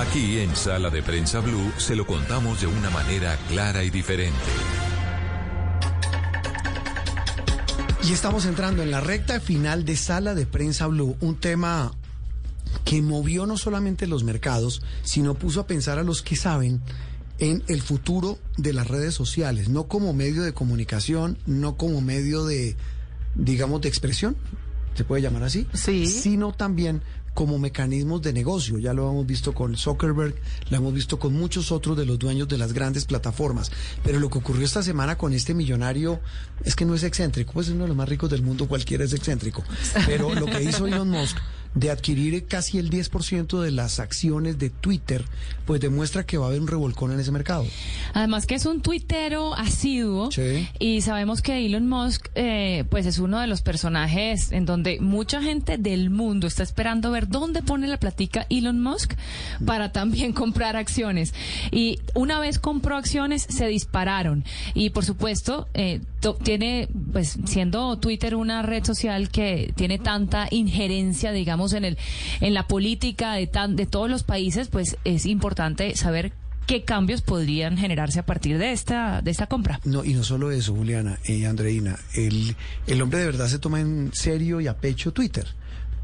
Aquí en Sala de Prensa Blue se lo contamos de una manera clara y diferente. Y estamos entrando en la recta final de Sala de Prensa Blue, un tema que movió no solamente los mercados, sino puso a pensar a los que saben en el futuro de las redes sociales, no como medio de comunicación, no como medio de, digamos, de expresión, se puede llamar así, Sí. sino también como mecanismos de negocio. Ya lo hemos visto con Zuckerberg, lo hemos visto con muchos otros de los dueños de las grandes plataformas. Pero lo que ocurrió esta semana con este millonario es que no es excéntrico, pues es uno de los más ricos del mundo, cualquiera es excéntrico. Pero lo que hizo Elon Musk de adquirir casi el 10% de las acciones de Twitter, pues demuestra que va a haber un revolcón en ese mercado. Además que es un tuitero asiduo Sí. y sabemos que Elon Musk eh, pues es uno de los personajes en donde mucha gente del mundo está esperando ver dónde pone la platica Elon Musk para también comprar acciones. Y una vez compró acciones se dispararon y por supuesto eh, tiene pues siendo Twitter una red social que tiene tanta injerencia digamos en el en la política de tan de todos los países pues es importante saber qué cambios podrían generarse a partir de esta, de esta compra. No, y no solo eso, Juliana y Andreina, el, el hombre de verdad se toma en serio y a pecho Twitter,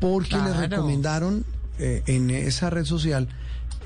porque le Claro. recomendaron eh, en esa red social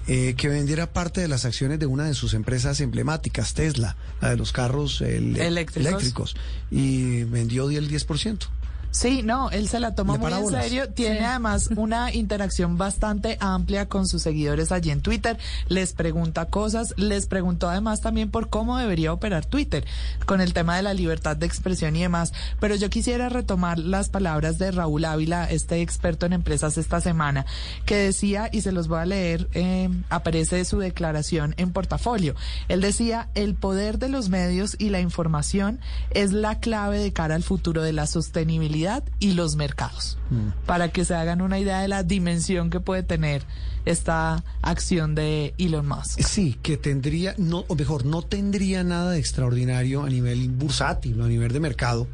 eh, que vendiera parte de las acciones de una de sus empresas emblemáticas, Tesla, la de los carros el- Eléctricos. eléctricos, y vendió el 10%. Sí, no, él se la toma muy en serio. Tiene Sí. además una interacción bastante amplia con sus seguidores allí en Twitter. Les pregunta cosas. Les preguntó además también por cómo debería operar Twitter con el tema de la libertad de expresión y demás. Pero yo quisiera retomar las palabras de Raúl Ávila, este experto en empresas esta semana, que decía, y se los voy a leer, eh, aparece su declaración en portafolio. Él decía, el poder de los medios y la información es la clave de cara al futuro de la sostenibilidad y los mercados. Para que se hagan una idea de la dimensión que puede tener esta acción de Elon Musk. Sí, que tendría, no, o mejor, no tendría nada de extraordinario a nivel bursátil, a nivel de mercado,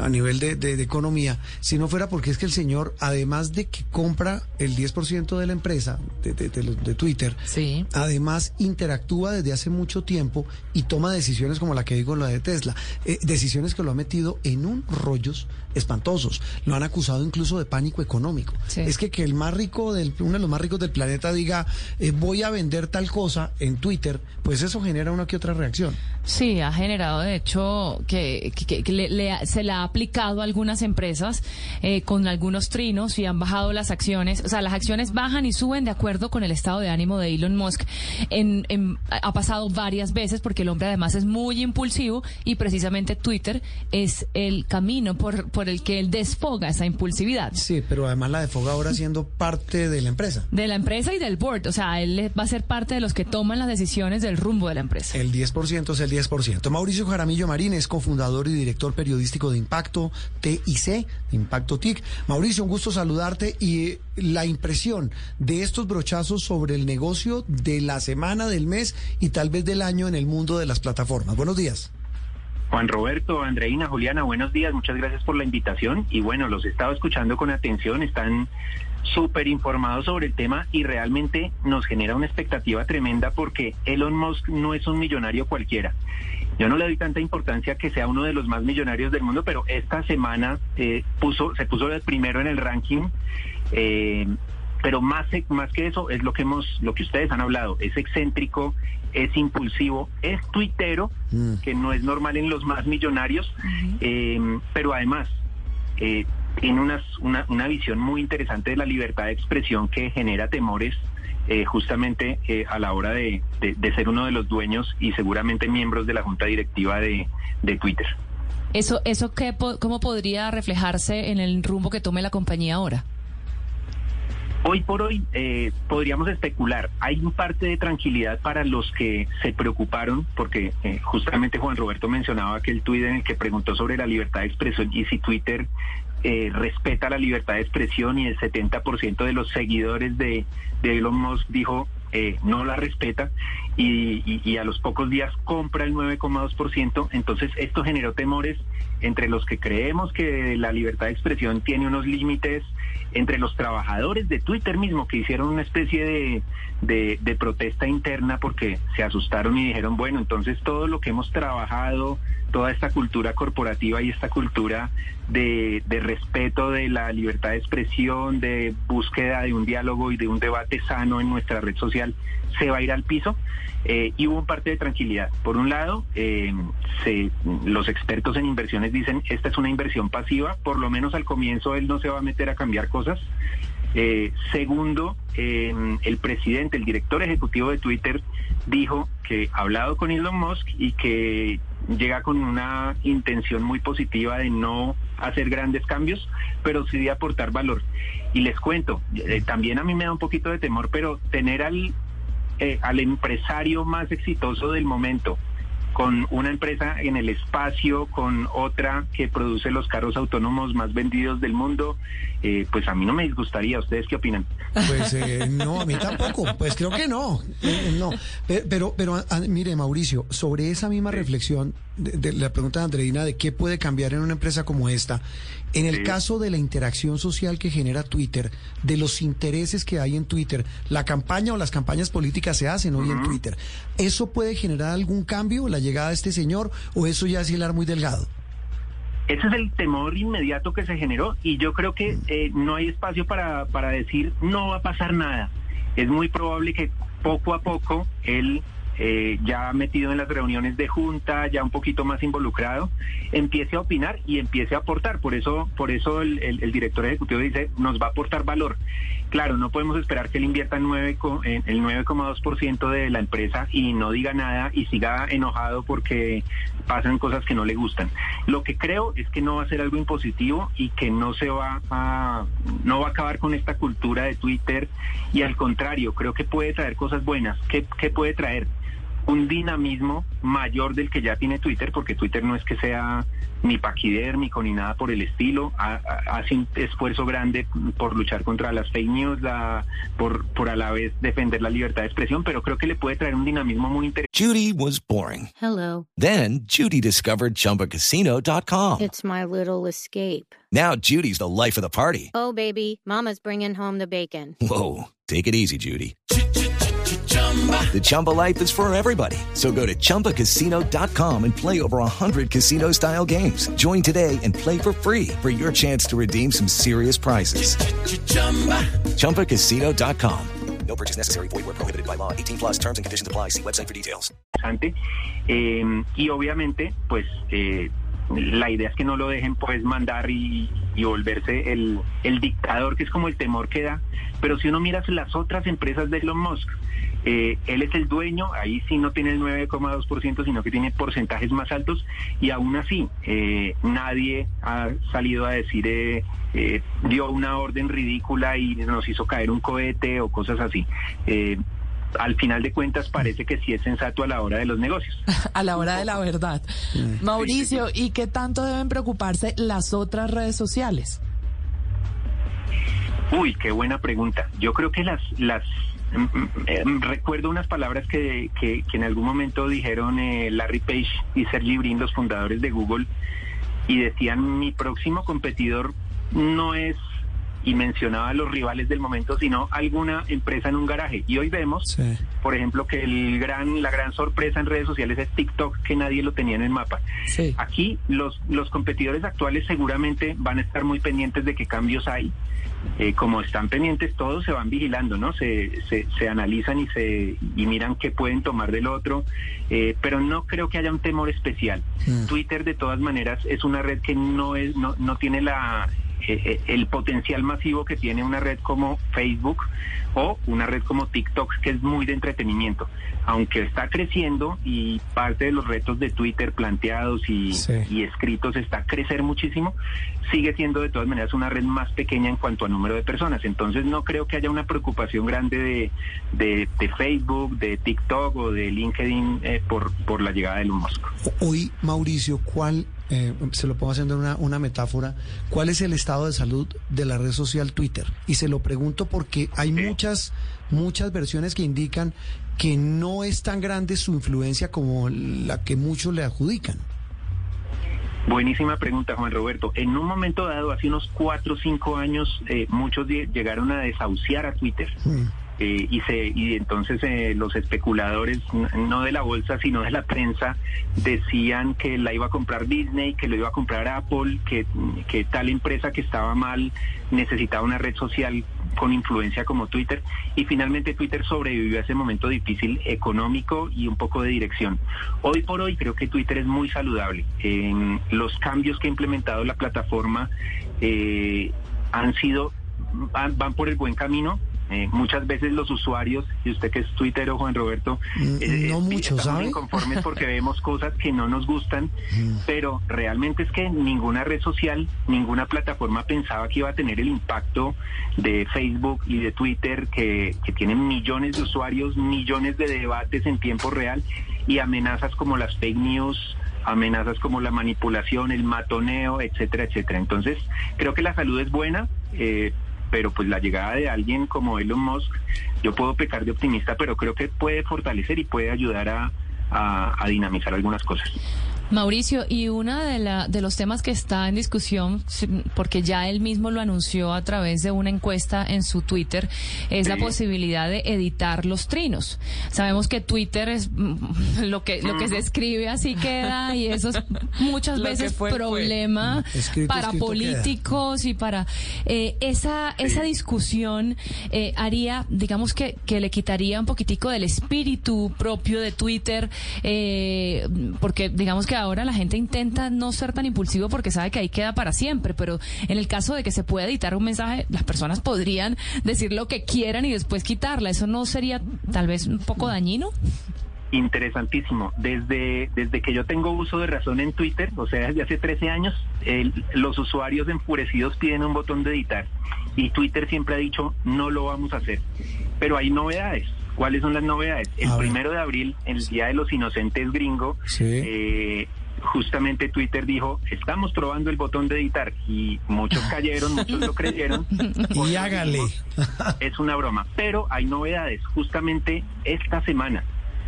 a nivel de, de- de economía, si no fuera porque es que el señor, además de que compra el 10% de la empresa, de, de- de los- de Twitter, Sí. además interactúa desde hace mucho tiempo y toma decisiones como la que digo, la de Tesla, eh, decisiones que lo ha metido en un rollos espantosos. Lo han acusado incluso de pánico económico. Sí. Es que que el más rico del, uno de los más ricos del planeta diga eh, voy a vender tal cosa en Twitter, pues eso genera una que otra reacción. Sí, ha generado de hecho que, que- que le- le- se le ha aplicado a algunas empresas eh, con algunos trinos y han bajado las acciones. O sea, las acciones bajan y suben de acuerdo con el estado de ánimo de Elon Musk. En, en- ha pasado varias veces porque el hombre además es muy impulsivo y precisamente Twitter es el camino por, por el que él desfoga esa impulsividad. Sí, pero además la de Foga ahora siendo parte de la empresa. De la empresa y del board. O sea, él va a ser parte de los que toman las decisiones del rumbo de la empresa. El 10% es el 10%. Mauricio Jaramillo Marín es cofundador y director periodístico de Impacto TIC, de Impacto TIC. Mauricio, un gusto saludarte y la impresión de estos brochazos sobre el negocio de la semana, del mes y tal vez del año en el mundo de las plataformas. Buenos días. Juan Roberto, Andreina, Juliana, buenos días, muchas gracias por la invitación y bueno, los he estado escuchando con atención, están súper informados sobre el tema y realmente nos genera una expectativa tremenda porque Elon Musk no es un millonario cualquiera. Yo no le doy tanta importancia que sea uno de los más millonarios del mundo, pero esta semana eh, puso, se puso el primero en el ranking. eh, pero más más que eso es lo que hemos lo que ustedes han hablado es excéntrico es impulsivo es tuitero Mm. que no es normal en los más millonarios eh, pero además eh, tiene unas, una, una visión muy interesante de la libertad de expresión que genera temores eh, justamente eh, a la hora de, de- de ser uno de los dueños y seguramente miembros de la junta directiva de, de Twitter. ¿Eso, eso qué, cómo podría reflejarse en el rumbo que tome la compañía ahora? Hoy por hoy eh, podríamos especular. Hay un parte de tranquilidad para los que se preocuparon, porque eh, justamente Juan Roberto mencionaba que el tuit en el que preguntó sobre la libertad de expresión y si Twitter eh, respeta la libertad de expresión y el 70% de los seguidores de, Elon Musk dijo eh, no la respeta y, a los pocos días compra el 9,2%. Entonces esto generó temores entre los que creemos que la libertad de expresión tiene unos límites, entre los trabajadores de Twitter mismo que hicieron una especie de, de protesta interna porque se asustaron y dijeron, bueno, entonces todo lo que hemos trabajado, toda esta cultura corporativa y esta cultura de, de, respeto de la libertad de expresión, de búsqueda de un diálogo y de un debate sano en nuestra red social, se va a ir al piso. Eh, y hubo un parte de tranquilidad. Por un lado, eh, los expertos en inversiones dicen, esta es una inversión pasiva, por lo menos al comienzo él no se va a meter a cambiar cosas. Eh, segundo, eh, el presidente, el director ejecutivo de Twitter, dijo que ha hablado con Elon Musk y que llega con una intención muy positiva de no hacer grandes cambios, pero sí de aportar valor. Y les cuento, eh, también a mí me da un poquito de temor, pero tener al, eh, al empresario más exitoso del momento, con una empresa en el espacio, con otra que produce los carros autónomos más vendidos del mundo, eh, pues a mí no me disgustaría. ¿Ustedes qué opinan? Pues eh, no, a mí tampoco. Pues creo que no. Eh, no. Pero, pero a, mire, Mauricio, sobre esa misma reflexión de, de, la pregunta de Andreina de qué puede cambiar en una empresa como esta, en el Sí. caso de la interacción social que genera Twitter, de los intereses que hay en Twitter, la campaña o las campañas políticas se hacen hoy en Twitter, ¿eso puede generar algún cambio, la llegada de este señor, o eso ya es hilar muy delgado? Ese es el temor inmediato que se generó y yo creo que eh, no hay espacio para, para decir no va a pasar nada. Es muy probable que poco a poco él, eh, ya metido en las reuniones de junta, ya un poquito más involucrado, empiece a opinar y empiece a aportar. Por eso, por eso el, director ejecutivo dice nos va a aportar valor. Claro, no podemos esperar que él invierta el 9 co- en el 9,2% de la empresa y no diga nada y siga enojado porque pasan cosas que no le gustan. Lo que creo es que no va a ser algo impositivo y que no se va a no va a acabar con esta cultura de Twitter y al contrario, creo que puede traer cosas buenas. ¿Qué, qué puede traer? Un dinamismo mayor del que ya tiene Twitter, porque Twitter no es que sea ni paquidérmico ni nada por el estilo, ha- ha- hace un esfuerzo grande por luchar contra las fake news, la, por, por a la vez defender la libertad de expresión, pero creo que le puede traer un dinamismo muy interesante. Judy was boring. Hello. Then Judy discovered ChumbaCasino.com. It's my little escape. Now Judy's the life of the party. Oh, baby, Mama's bringing home the bacon. Whoa, take it easy, Judy. The Chumba life is for everybody. So go to ChumbaCasino.com and play over 100 casino-style games. Join today and play for free for your chance to redeem some serious prizes. ChumbaCasino.com. No purchase necessary. Void where prohibited by law. 18 plus terms and conditions apply. See website for details. Eh, y obviamente, pues eh, la idea es que no lo dejen pues mandar y, y volverse el, el dictador, que es como el temor que da. Pero si uno mira las otras empresas de Elon Musk, eh, él es el dueño, ahí sí no tiene el 9,2%, sino que tiene porcentajes más altos y aún así eh, nadie ha salido a decir eh, eh, dio una orden ridícula y nos hizo caer un cohete o cosas así. Eh, al final de cuentas parece que sí es sensato a la hora de los negocios. A la hora de la verdad. Mauricio, ¿y qué tanto deben preocuparse las otras redes sociales? Uy, qué buena pregunta. Yo creo que las, las mm, mm, eh, recuerdo unas palabras que, que, que en algún momento dijeron eh, Larry Page y Sergey Brin, los fundadores de Google, y decían mi próximo competidor no es y mencionaba a los rivales del momento, sino alguna empresa en un garaje. Y hoy vemos, por ejemplo, que el gran, la gran sorpresa en redes sociales es TikTok, que nadie lo tenía en el mapa. Aquí los, los competidores actuales seguramente van a estar muy pendientes de qué cambios hay. Eh, como están pendientes todos, se van vigilando, ¿no? Se, se, se analizan y se y miran qué pueden tomar del otro, eh, pero no creo que haya un temor especial. Twitter, de todas maneras, es una red que no es no, no tiene la eh, el potencial masivo que tiene una red como Facebook o una red como TikTok, que es muy de entretenimiento. Aunque está creciendo y parte de los retos de Twitter planteados y, y escritos está crecer muchísimo, sigue siendo de todas maneras una red más pequeña en cuanto a número de personas. Entonces no creo que haya una preocupación grande de, de, de Facebook, de TikTok o de LinkedIn eh, por, por la llegada de Elon Musk. Hoy, Mauricio, ¿cuál, eh, se lo pongo haciendo una, una metáfora, cuál es el estado de salud de la red social Twitter? Y se lo pregunto porque hay muchas, muchas versiones que indican que no es tan grande su influencia como la que muchos le adjudican. Buenísima pregunta, Juan Roberto. En un momento dado, hace unos cuatro o cinco años, eh, muchos llegaron a desahuciar a Twitter. Mm. Eh, y, se, y entonces eh, los especuladores, no de la bolsa, sino de la prensa, decían que la iba a comprar Disney, que lo iba a comprar Apple, que, tal empresa que estaba mal necesitaba una red social con influencia como Twitter. Y finalmente Twitter sobrevivió a ese momento difícil económico y un poco de dirección. Hoy por hoy creo que Twitter es muy saludable. los cambios que ha implementado la plataforma eh, han sido van por el buen camino eh, muchas veces los usuarios, y usted que es Twitter o Juan Roberto, mm, eh, no mucho, estamos inconformes porque vemos cosas que no nos gustan, Mm. pero realmente es que ninguna red social, ninguna plataforma pensaba que iba a tener el impacto de Facebook y de Twitter, que, que tienen millones de usuarios, millones de debates en tiempo real y amenazas como las fake news amenazas como la manipulación, el matoneo, etcétera, etcétera. Entonces, creo que la salud es buena, eh, pero pues la llegada de alguien como Elon Musk, yo puedo pecar de optimista, pero creo que puede fortalecer y puede ayudar a, a, a dinamizar algunas cosas. Mauricio, y uno de, la, de los temas que está en discusión, si- porque ya él mismo lo anunció a través de una encuesta en su Twitter, es la posibilidad de editar los trinos. Sabemos que Twitter es mm, lo que, lo que se escribe así queda y eso es muchas veces fue, fue. problema Escrito, para escrito políticos y para eh, esa, esa discusión eh, haría, digamos que, que le quitaría un poquitico del espíritu propio de Twitter, eh, porque digamos que ahora la gente intenta no ser tan impulsivo porque sabe que ahí queda para siempre, pero en el caso de que se pueda editar un mensaje, las personas podrían decir lo que quieran y después quitarla. ¿Eso no sería tal vez un poco dañino? Interesantísimo. Desde, desde que yo tengo uso de razón en Twitter, o sea, desde hace 13 años, el- los usuarios enfurecidos piden un botón de editar y Twitter siempre ha dicho no lo vamos a hacer. Pero hay novedades. ¿Cuáles son las novedades? El A ver. primero de abril, el Día de los Inocentes Gringo, Sí. eh, justamente Twitter dijo, estamos probando el botón de editar y muchos cayeron, muchos lo creyeron. Y hágale. Es una broma, pero hay novedades. Justamente esta semana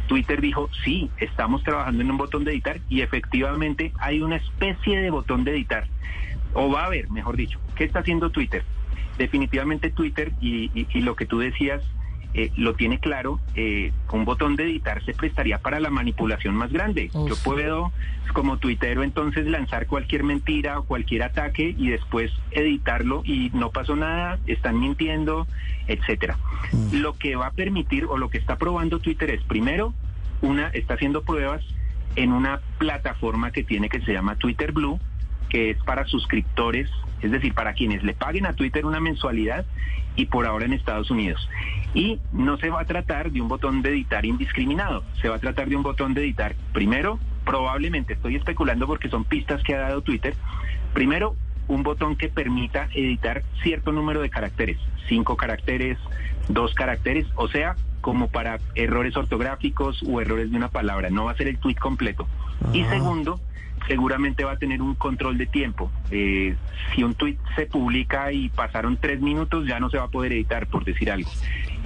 Twitter dijo, sí, estamos trabajando en un botón de editar y efectivamente hay una especie de botón de editar. O va a haber, mejor dicho. ¿Qué está haciendo Twitter? Definitivamente Twitter y, y- y lo que tú decías eh, lo tiene claro, eh, un botón de editar se prestaría para la manipulación más grande. Yo puedo, como tuitero, entonces lanzar cualquier mentira o cualquier ataque y después editarlo y no pasó nada, están mintiendo, etcétera. Lo que va a permitir o lo que está probando Twitter es, primero, una está haciendo pruebas en una plataforma que tiene que se llama Twitter Blue, que es para suscriptores, es decir, para quienes le paguen a Twitter una mensualidad y por ahora en Estados Unidos. Y no se va a tratar de un botón de editar indiscriminado, se va a tratar de un botón de editar, primero, probablemente, estoy especulando porque son pistas que ha dado Twitter, primero, un botón que permita editar cierto número de caracteres, cinco caracteres, dos caracteres, o sea, como para errores ortográficos o errores de una palabra, no va a ser el tweet completo. Y Ah. segundo, seguramente va a tener un control de tiempo. Eh, si un tweet se publica y pasaron tres minutos, ya no se va a poder editar, por decir algo.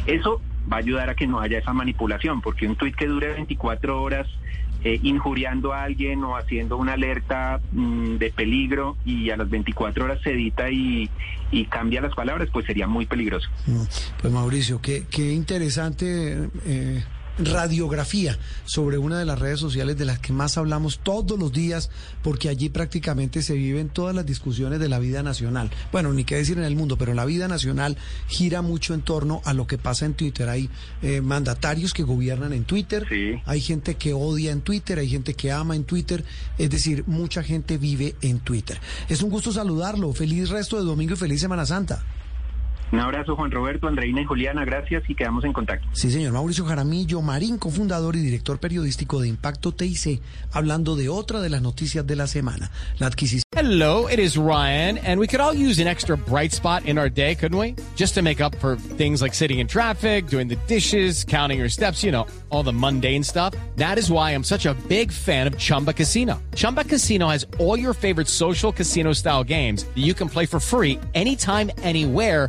Eso va a ayudar a que no haya esa manipulación, porque un tweet que dure 24 horas eh, injuriando a alguien o haciendo una alerta mm, de peligro y a las 24 horas se edita y, y cambia las palabras, pues sería muy peligroso. Mm, Pues Mauricio, qué, qué interesante eh, radiografía sobre una de las redes sociales de las que más hablamos todos los días, porque allí prácticamente se viven todas las discusiones de la vida nacional. Bueno, ni qué decir en el mundo, pero la vida nacional gira mucho en torno a lo que pasa en Twitter. Hay eh, mandatarios que gobiernan en Twitter, hay gente que odia en Twitter, hay gente que ama en Twitter, es decir, mucha gente vive en Twitter. Es un gusto saludarlo, feliz resto de domingo y feliz Semana Santa. Un abrazo, Juan Roberto, Andreina y Juliana, gracias y quedamos en contacto. Sí, señor. Mauricio Jaramillo Marín, cofundador y director periodístico de Impacto TIC, hablando de otra de las noticias de la semana, la adquisición. Hello, it is Ryan, and we could all use an extra bright spot in our day, couldn't we? Just to make up for things like sitting in traffic, doing the dishes, counting your steps, you know, all the mundane stuff. That is why I'm such a big fan of Chumba Casino. Chumba Casino has all your favorite social casino style games that you can play for free anytime, anywhere